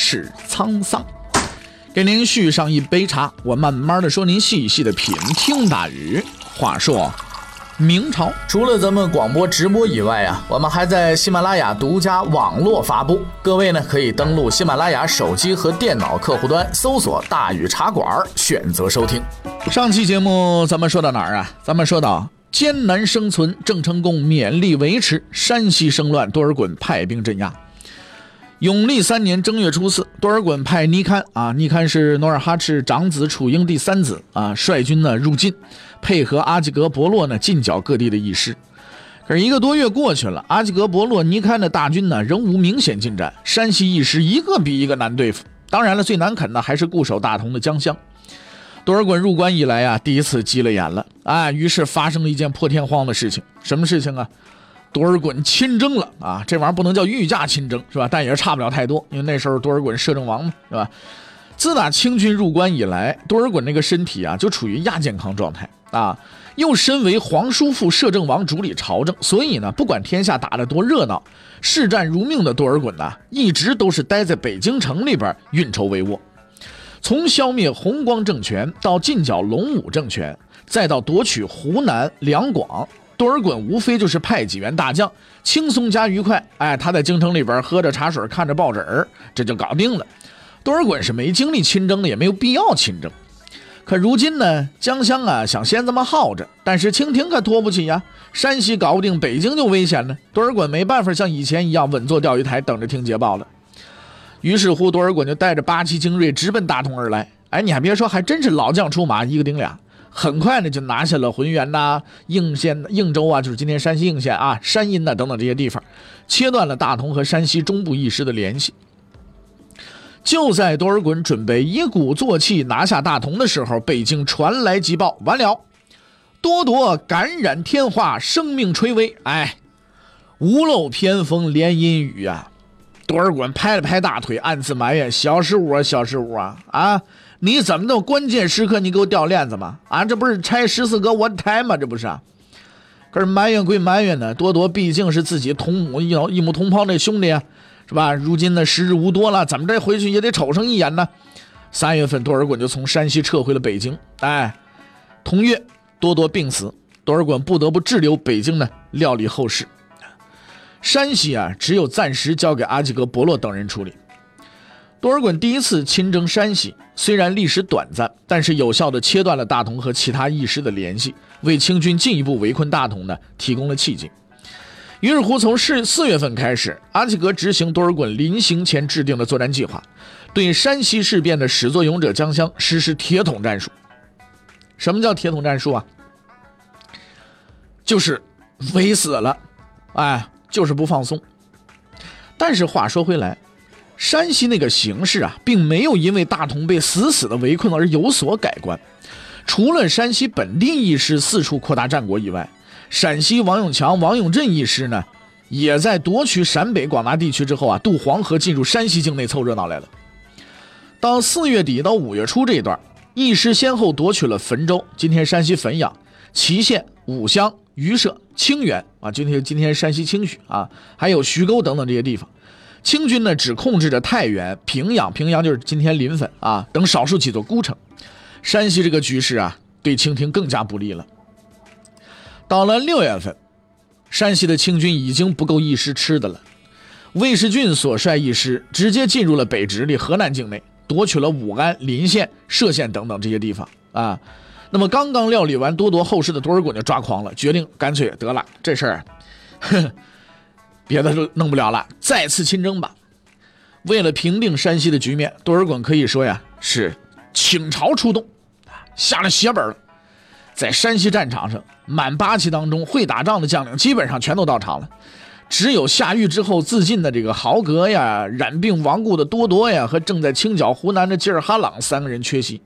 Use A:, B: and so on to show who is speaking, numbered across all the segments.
A: 是沧桑。给您续上一杯茶，我慢慢的说，您细细的品。听大禹。话说明朝
B: 除了咱们广播直播以外啊，我们还在喜马拉雅独家网络发布。各位呢，可以登录喜马拉雅手机和电脑客户端，搜索“大禹茶馆”，选择收听。
A: 上期节目咱们说到哪儿啊？咱们说到。艰难生存，郑成功勉力维持。山西生乱，多尔衮派兵镇压。永历三年正月初四，多尔衮派尼堪啊，尼堪是努尔哈赤长子楚英第三子啊，率军呢入晋，配合阿济格伯洛呢进剿各地的义师。可是一个多月过去了，阿济格伯洛、尼堪的大军呢仍无明显进展，山西义师一个比一个难对付。当然了，最难啃的还是固守大同的江乡。多尔衮入关以来啊，第一次急了眼了啊！于是发生了一件破天荒的事情，什么事情啊？多尔衮亲征了啊！这玩意儿不能叫御驾亲征是吧？但也是差不了太多，因为那时候多尔衮摄政王嘛是吧？自打清军入关以来，多尔衮那个身体啊就处于亚健康状态啊。又身为皇叔父摄政王，主理朝政，所以呢，不管天下打得多热闹，视战如命的多尔衮呐，一直都是待在北京城里边运筹帷幄。从消灭弘光政权到进剿隆武政权，再到夺取湖南两广，多尔衮无非就是派几员大将，轻松加愉快。哎，他在京城里边喝着茶水，看着报纸这就搞定了。多尔衮是没精力亲征的，也没有必要亲征。可如今呢，江襄啊想先这么耗着，但是清廷可拖不起呀。山西搞不定，北京就危险了。多尔衮没办法像以前一样稳坐钓鱼台，等着听捷报了。于是乎，多尔衮就带着八旗精锐直奔大同而来。哎，你还别说，还真是老将出马，一个顶俩。很快呢，就拿下了浑源呐、应县、应州啊，就是今天山西应县啊、山阴呐等等这些地方，切断了大同和山西中部一师的联系。就在多尔衮准备一鼓作气拿下大同的时候，北京传来急报：完了，多铎感染天花，生命垂危。哎，屋漏偏逢连阴雨呀！多尔衮拍了拍大腿，暗自埋怨：“小失误啊，小失误啊！啊，你怎么那么关键时刻你给我掉链子吗？啊，这不是拆十四哥我台吗？这不是？可是埋怨归埋怨呢，多多毕竟是自己同母异一母同胞那兄弟啊，是吧？如今呢时日无多了，怎么着回去也得瞅上一眼呢？三月份，多尔衮就从山西撤回了北京。哎，同月，多多病死，多尔衮不得不滞留北京呢，料理后事。山西啊，只有暂时交给阿济格伯洛等人处理。多尔衮第一次亲征山西，虽然历时短暂，但是有效地切断了大同和其他义师的联系，为清军进一步围困大同呢提供了契机。于是乎，从四四月份开始，阿济格执行多尔衮临行前制定的作战计划，对山西事变的始作俑者江襄实施铁桶战术。什么叫铁桶战术啊？就是围死了，哎。就是不放松，但是话说回来，山西那个形势啊，并没有因为大同被死死的围困而有所改观。除了山西本地义师四处扩大战果以外，陕西王永强、王永镇义师呢，也在夺取陕北广大地区之后啊，渡黄河进入山西境内凑热闹来了。到四月底到五月初这一段，义师先后夺取了汾州（今天山西汾阳）、祁县、武乡。榆社、清源啊，今天今天山西清许啊，还有徐沟等等这些地方，清军呢只控制着太原、平阳，平阳就是今天临汾啊等少数几座孤城。山西这个局势啊，对清廷更加不利了。到了六月份，山西的清军已经不够一师吃的了。魏世俊所率一师直接进入了北直隶河南境内，夺取了武安、临县、歙县等等这些地方啊。那么刚刚料理完多铎后事的多尔衮就抓狂了，决定干脆得了这事儿，别的都弄不了了，再次亲征吧。为了平定山西的局面，多尔衮可以说呀是倾巢出动，下了血本了。在山西战场上，满八旗当中会打仗的将领基本上全都到场了，只有下狱之后自尽的这个豪格呀、染病亡故的多多呀和正在清剿湖南的吉尔哈朗三个人缺席。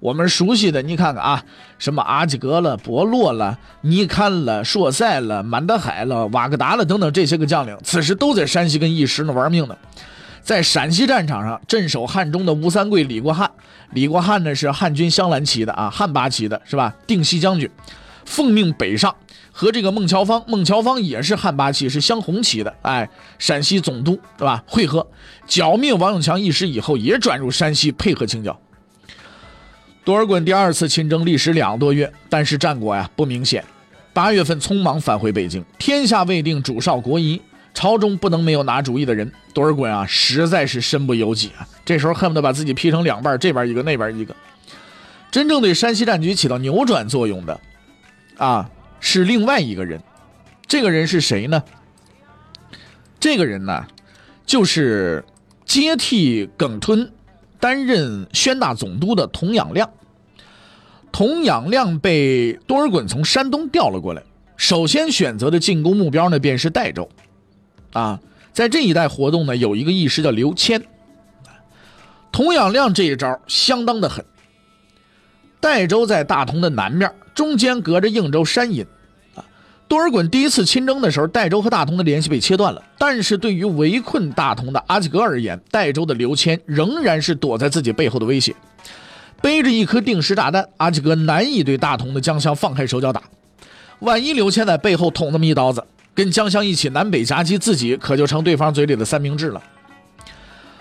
A: 我们熟悉的，你看看啊，什么阿基格了、伯洛了、尼堪了、硕塞了、满德海了、瓦格达了等等这些个将领，此时都在山西跟义师呢玩命呢。在陕西战场上镇守汉中的吴三桂、李国汉，李国汉呢是汉军镶蓝旗的啊，汉八旗的是吧？定西将军，奉命北上，和这个孟乔芳，孟乔芳也是汉八旗，是镶红旗的，哎，陕西总督是吧？会合剿灭王永强一师以后，也转入山西配合清剿。多尔衮第二次亲征历时两个多月，但是战果呀不明显。八月份匆忙返回北京，天下未定，主少国疑，朝中不能没有拿主意的人。多尔衮啊，实在是身不由己啊！这时候恨不得把自己劈成两半，这边一个，那边一个。真正对山西战局起到扭转作用的，啊，是另外一个人。这个人是谁呢？这个人呢，就是接替耿吞。担任宣大总督的童养亮，童养亮被多尔衮从山东调了过来，首先选择的进攻目标呢便是代州，啊，在这一带活动呢有一个义师叫刘谦，童养亮这一招相当的狠。代州在大同的南面，中间隔着应州山隐。多尔衮第一次亲征的时候，代州和大同的联系被切断了。但是对于围困大同的阿济格而言，代州的刘谦仍然是躲在自己背后的威胁，背着一颗定时炸弹，阿济格难以对大同的江乡放开手脚打。万一刘谦在背后捅那么一刀子，跟江乡一起南北夹击，自己可就成对方嘴里的三明治了。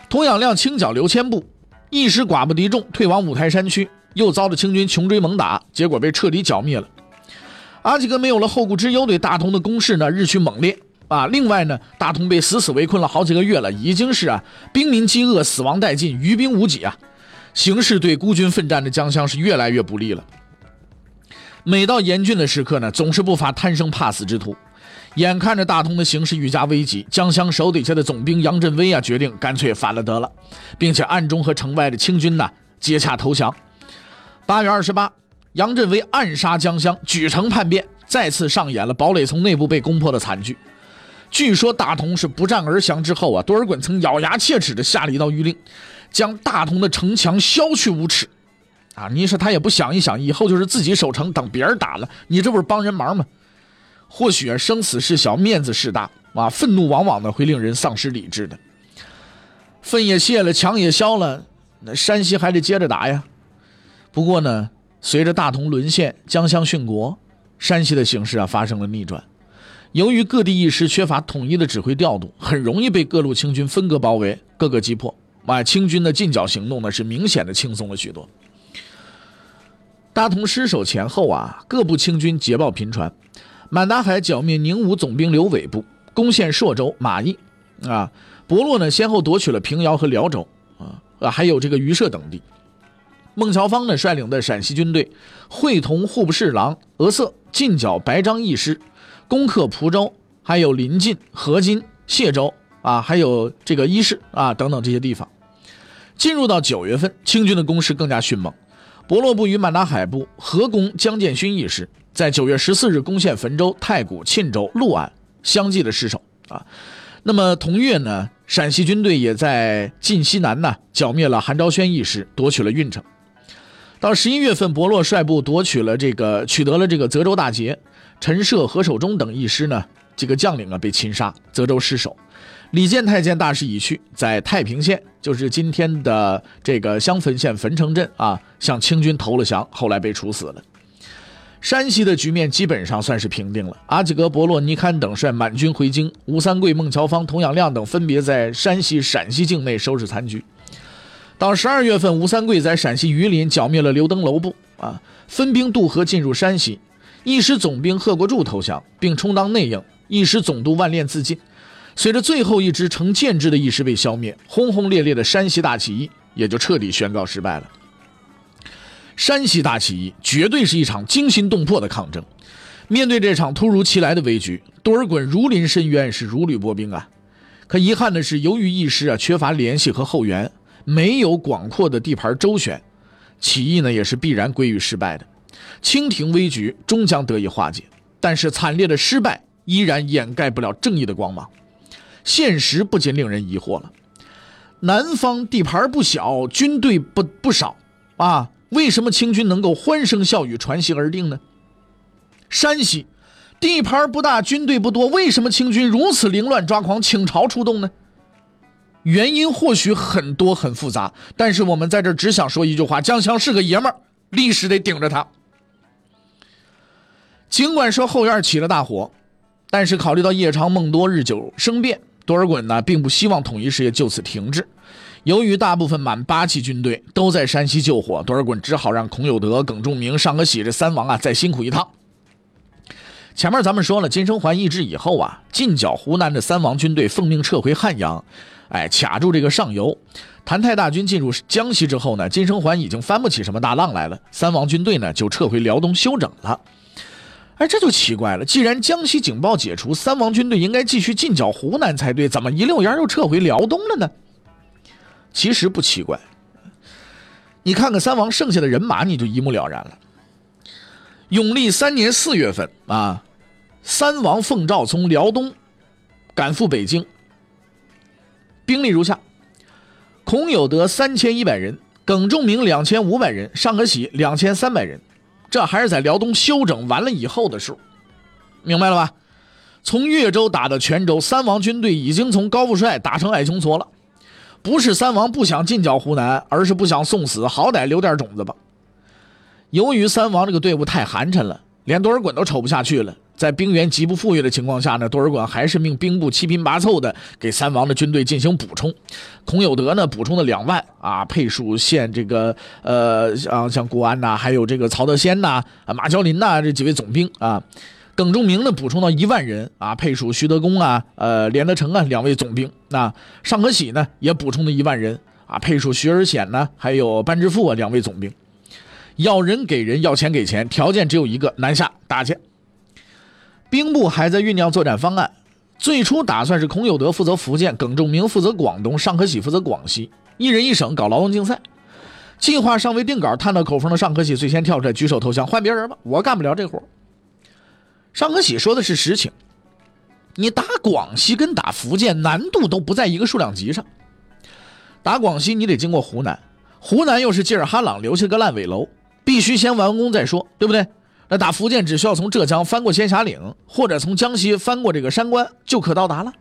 A: 童养亮清剿刘谦部，一时寡不敌众，退往五台山区，又遭了清军穷追猛打，结果被彻底剿灭了。阿济格没有了后顾之忧，对大同的攻势呢日趋猛烈啊！另外呢，大同被死死围困了好几个月了，已经是啊兵民饥饿，死亡殆尽，余兵无几啊！形势对孤军奋战的江乡是越来越不利了。每到严峻的时刻呢，总是不乏贪生怕死之徒。眼看着大同的形势愈加危急，江乡手底下的总兵杨振威啊，决定干脆反了得了，并且暗中和城外的清军呢接洽投降。八月二十八。杨振威暗杀江乡，举城叛变，再次上演了堡垒从内部被攻破的惨剧。据说大同是不战而降之后啊，多尔衮曾咬牙切齿地下了一道谕令，将大同的城墙削去五尺。啊，你说他也不想一想，以后就是自己守城，等别人打了，你这不是帮人忙吗？或许啊生死事小，面子事大啊，愤怒往往呢会令人丧失理智的。愤也泄了，墙也消了，那山西还得接着打呀。不过呢。随着大同沦陷，江乡殉国，山西的形势啊发生了逆转。由于各地一师缺乏统一的指挥调度，很容易被各路清军分割包围，各个击破。啊，清军的进剿行动呢是明显的轻松了许多。大同失守前后啊，各部清军捷报频传。满达海剿灭宁武总兵刘伟部，攻陷朔州、马邑。啊，伯洛呢先后夺取了平遥和辽州。啊啊，还有这个榆社等地。孟乔芳呢率领的陕西军队，会同户部侍郎额瑟进剿白章义师，攻克蒲州，还有临晋、河津、谢州啊，还有这个伊势啊等等这些地方。进入到九月份，清军的攻势更加迅猛。伯洛部与满达海部合攻江建勋一师，在九月十四日攻陷汾州、太谷、沁州、潞安，相继的失守啊。那么同月呢，陕西军队也在晋西南呢剿灭了韩昭宣一师，夺取了运城。到十一月份，伯洛率部夺取了这个，取得了这个泽州大捷。陈涉、何守忠等一师呢，这个将领啊被擒杀，泽州失守。李建太监大势已去，在太平县，就是今天的这个襄汾县汾城镇啊，向清军投了降，后来被处死了。山西的局面基本上算是平定了。阿济格、伯洛、尼堪等率满军回京，吴三桂、孟乔芳、童养亮等分别在山西、陕西境内收拾残局。到十二月份，吴三桂在陕西榆林剿灭了刘登楼部，啊，分兵渡河进入山西，一师总兵贺国柱投降，并充当内应，一师总督万炼自尽。随着最后一支成建制的义师被消灭，轰轰烈烈的山西大起义也就彻底宣告失败了。山西大起义绝对是一场惊心动魄的抗争。面对这场突如其来的危局，多尔衮如临深渊，是如履薄冰啊。可遗憾的是，由于义师啊缺乏联系和后援。没有广阔的地盘周旋，起义呢也是必然归于失败的。清廷危局终将得以化解，但是惨烈的失败依然掩盖不了正义的光芒。现实不禁令人疑惑了：南方地盘不小，军队不不少啊，为什么清军能够欢声笑语、传檄而定呢？山西地盘不大，军队不多，为什么清军如此凌乱抓狂、倾巢出动呢？原因或许很多很复杂，但是我们在这只想说一句话：江湘是个爷们儿，历史得顶着他。尽管说后院起了大火，但是考虑到夜长梦多、日久生变，多尔衮呢并不希望统一事业就此停滞。由于大部分满八旗军队都在山西救火，多尔衮只好让孔有德、耿仲明、尚可喜这三王啊再辛苦一趟。前面咱们说了，金生桓易帜以后啊，进剿湖南的三王军队奉命撤回汉阳。哎，卡住这个上游，谭泰大军进入江西之后呢，金生桓已经翻不起什么大浪来了。三王军队呢就撤回辽东休整了。哎，这就奇怪了，既然江西警报解除，三王军队应该继续进剿湖南才对，怎么一溜烟又撤回辽东了呢？其实不奇怪，你看看三王剩下的人马，你就一目了然了。永历三年四月份啊，三王奉诏从辽东赶赴北京。兵力如下：孔有德三千一百人，耿仲明两千五百人，尚可喜两千三百人。这还是在辽东休整完了以后的数，明白了吧？从越州打到泉州，三王军队已经从高富帅打成矮穷矬了。不是三王不想进剿湖南，而是不想送死，好歹留点种子吧。由于三王这个队伍太寒碜了，连多尔衮都瞅不下去了。在兵源极不富裕的情况下呢，多尔衮还是命兵部七拼八凑的给三王的军队进行补充。孔有德呢补充了两万啊，配属县这个呃像像国安呐，还有这个曹德先呐、啊马娇林呐这几位总兵啊。耿仲明呢补充到一万人啊，配属徐德公啊、呃连德成啊两位总兵。那尚可喜呢也补充了一万人啊，配属徐尔显呢还有班之富啊两位总兵。要人给人，要钱给钱，条件只有一个：南下打去。兵部还在酝酿作战方案，最初打算是孔有德负责福建，耿仲明负责广东，尚可喜负责广西，一人一省搞劳动竞赛。计划尚未定稿，探到口风的尚可喜最先跳出来举手投降，换别人吧，我干不了这活。尚可喜说的是实情，你打广西跟打福建难度都不在一个数量级上。打广西你得经过湖南，湖南又是吉尔哈朗留下个烂尾楼，必须先完工再说，对不对？那打福建只需要从浙江翻过仙霞岭，或者从江西翻过这个山关就可到达了。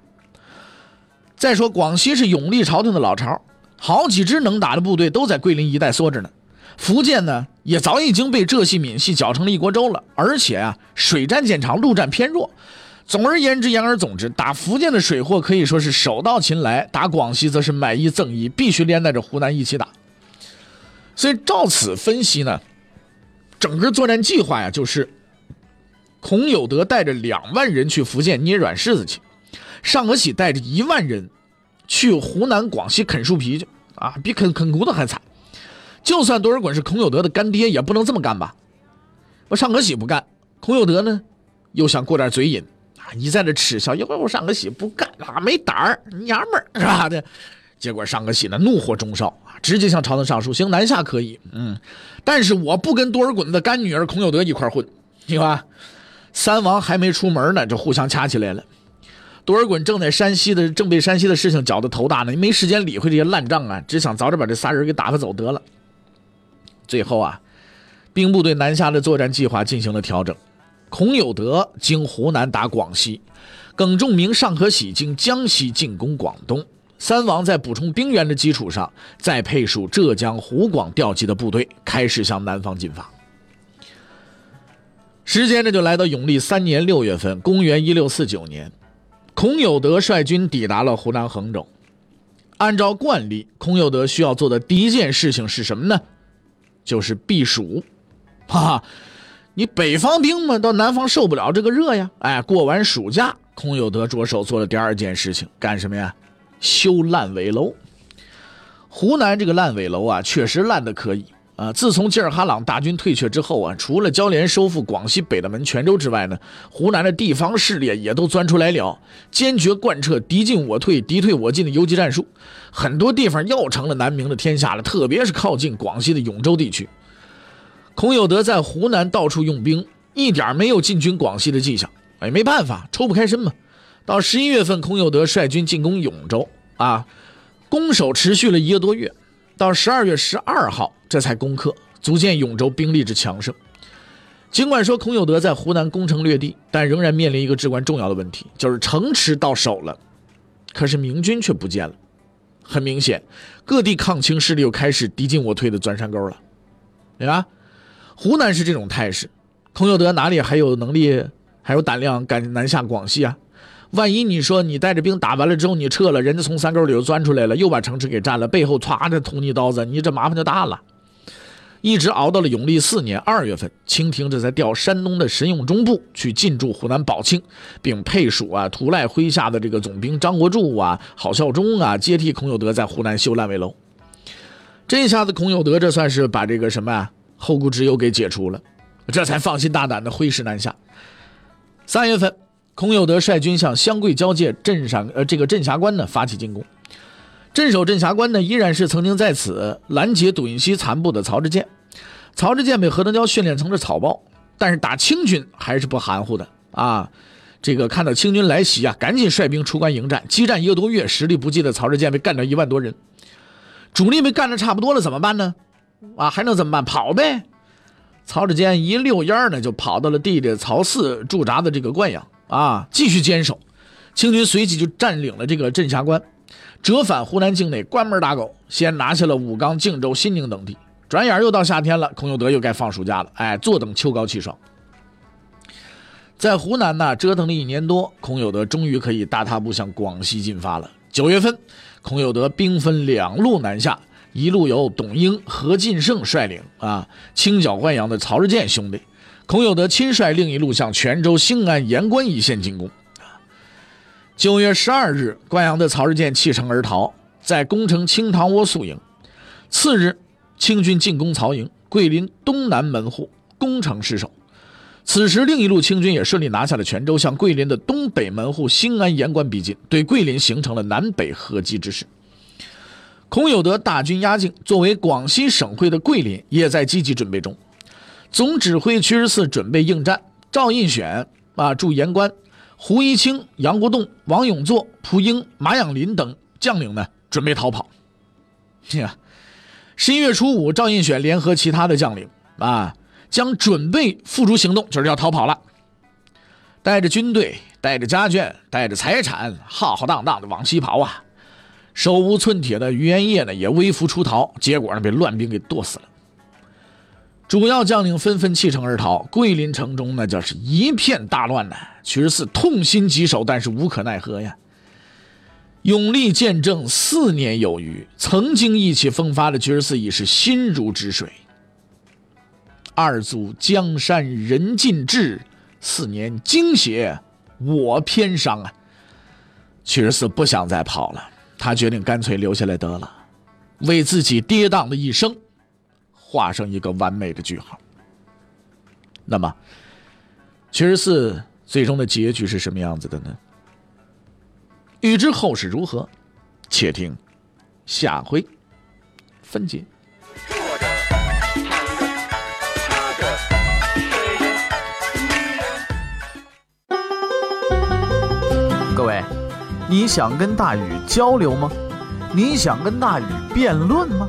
A: 再说广西是永历朝廷的老巢，好几支能打的部队都在桂林一带缩着呢。福建呢也早已经被浙系、闽系搅成了一锅粥了，而且啊水战见长，陆战偏弱。总而言之，言而总之，打福建的水货可以说是手到擒来，打广西则是买一赠一，必须连带着湖南一起打。所以照此分析呢。整个作战计划呀，就是孔有德带着两万人去福建捏软柿子去，尚可喜带着一万人去湖南、广西啃树皮去啊，比啃啃骨头还惨。就算多尔衮是孔有德的干爹，也不能这么干吧？我尚可喜不干，孔有德呢又想过点嘴瘾啊，你在这耻笑，一会我尚可喜不干啊，没胆儿，娘们儿是吧的。结果尚可喜呢怒火中烧，直接向朝廷上书，行南下可以，嗯，但是我不跟多尔衮的干女儿孔有德一块混，听吧？三王还没出门呢，就互相掐起来了。多尔衮正在山西的正被山西的事情搅得头大呢，没时间理会这些烂账啊，只想早点把这仨人给打发走得了。最后啊，兵部对南下的作战计划进行了调整，孔有德经湖南打广西，耿仲明、尚可喜经江西进攻广东。三王在补充兵员的基础上，再配属浙江、湖广调集的部队，开始向南方进发。时间这就来到永历三年六月份，公元一六四九年，孔有德率军抵达了湖南衡州。按照惯例，孔有德需要做的第一件事情是什么呢？就是避暑。哈哈，你北方兵嘛，到南方受不了这个热呀。哎，过完暑假，孔有德着手做了第二件事情，干什么呀？修烂尾楼，湖南这个烂尾楼啊，确实烂的可以啊。自从吉尔哈朗大军退却之后啊，除了交联收复广西北大门、泉州之外呢，湖南的地方势力也都钻出来了，坚决贯彻敌进我退、敌退我进的游击战术。很多地方又成了南明的天下了，特别是靠近广西的永州地区。孔有德在湖南到处用兵，一点没有进军广西的迹象。哎，没办法，抽不开身嘛。到十一月份，孔有德率军进攻永州啊，攻守持续了一个多月，到十二月十二号这才攻克，足见永州兵力之强盛。尽管说孔有德在湖南攻城略地，但仍然面临一个至关重要的问题，就是城池到手了，可是明军却不见了。很明显，各地抗清势力又开始敌进我退的钻山沟了，对吧？湖南是这种态势，孔有德哪里还有能力、还有胆量敢南下广西啊？万一你说你带着兵打完了之后你撤了，人家从山沟里又钻出来了，又把城池给占了，背后歘的捅你刀子，你这麻烦就大了。一直熬到了永历四年二月份，清廷这才调山东的神勇中部去进驻湖南保庆，并配属啊图赖麾下的这个总兵张国柱啊、郝孝忠啊，接替孔有德在湖南修烂尾楼。这下子孔有德这算是把这个什么啊后顾之忧给解除了，这才放心大胆的挥师南下。三月份。孔有德率军向湘桂交界镇上，呃，这个镇峡关呢发起进攻。镇守镇峡关呢，依然是曾经在此拦截董云熙残部的曹志建。曹志建被何登蛟训练成了草包，但是打清军还是不含糊的啊。这个看到清军来袭啊，赶紧率兵出关迎战。激战一个多月，实力不济的曹志建被干掉一万多人。主力被干的差不多了，怎么办呢？啊，还能怎么办？跑呗。曹志坚一溜烟呢，就跑到了弟弟曹四驻扎的这个灌阳。啊，继续坚守，清军随即就占领了这个镇峡关，折返湖南境内，关门打狗，先拿下了武冈、靖州、新宁等地。转眼又到夏天了，孔有德又该放暑假了。哎，坐等秋高气爽。在湖南呢，折腾了一年多，孔有德终于可以大踏步向广西进发了。九月份，孔有德兵分两路南下，一路由董英、何进胜率领，啊，清剿灌阳的曹日建兄弟。孔有德亲率另一路向泉州、兴安、盐官一线进攻。九月十二日，灌阳的曹日建弃城而逃，在攻城清塘窝宿营。次日，清军进攻曹营，桂林东南门户攻城失守。此时，另一路清军也顺利拿下了泉州，向桂林的东北门户兴安、盐官逼近，对桂林形成了南北合击之势。孔有德大军压境，作为广西省会的桂林也在积极准备中。总指挥屈十四准备应战，赵印选啊驻盐关，胡一清、杨国栋、王永作、蒲英、马养林等将领呢准备逃跑。呀，十一月初五，赵印选联合其他的将领啊，将准备付诸行动，就是要逃跑了。带着军队，带着家眷，带着财产，浩浩荡荡的往西跑啊！手无寸铁的于元业呢也微服出逃，结果呢被乱兵给剁死了。主要将领纷纷弃城而逃，桂林城中那叫是一片大乱呐！屈十四痛心疾首，但是无可奈何呀。永历见证四年有余，曾经意气风发的屈十四已是心如止水。二祖江山人尽志，四年惊血我偏伤啊！屈十四不想再跑了，他决定干脆留下来得了，为自己跌宕的一生。画上一个完美的句号。那么，七十四最终的结局是什么样子的呢？欲知后事如何，且听下回分解。
B: 各位，你想跟大禹交流吗？你想跟大禹辩论吗？